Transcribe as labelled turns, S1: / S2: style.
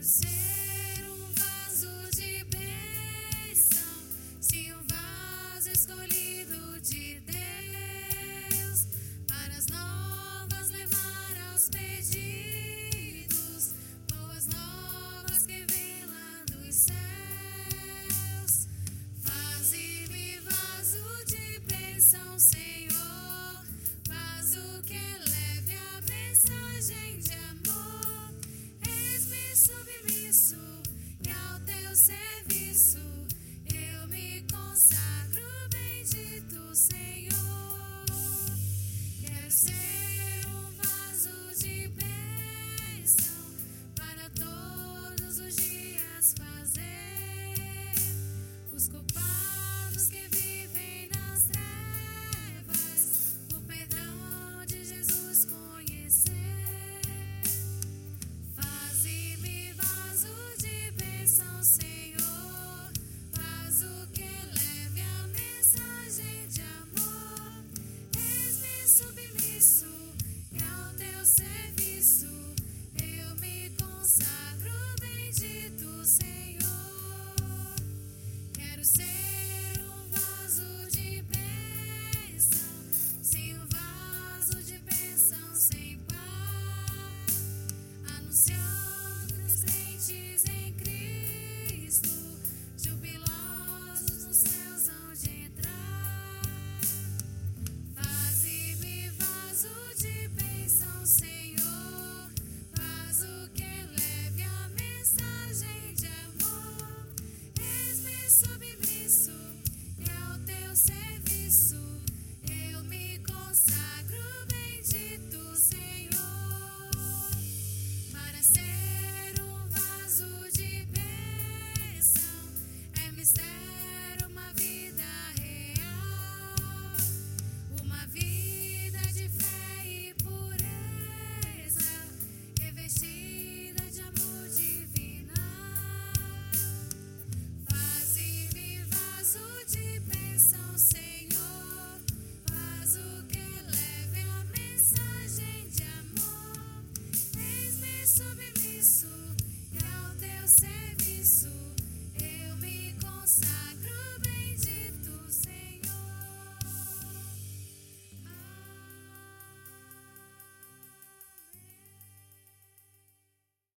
S1: de amor. Eis-me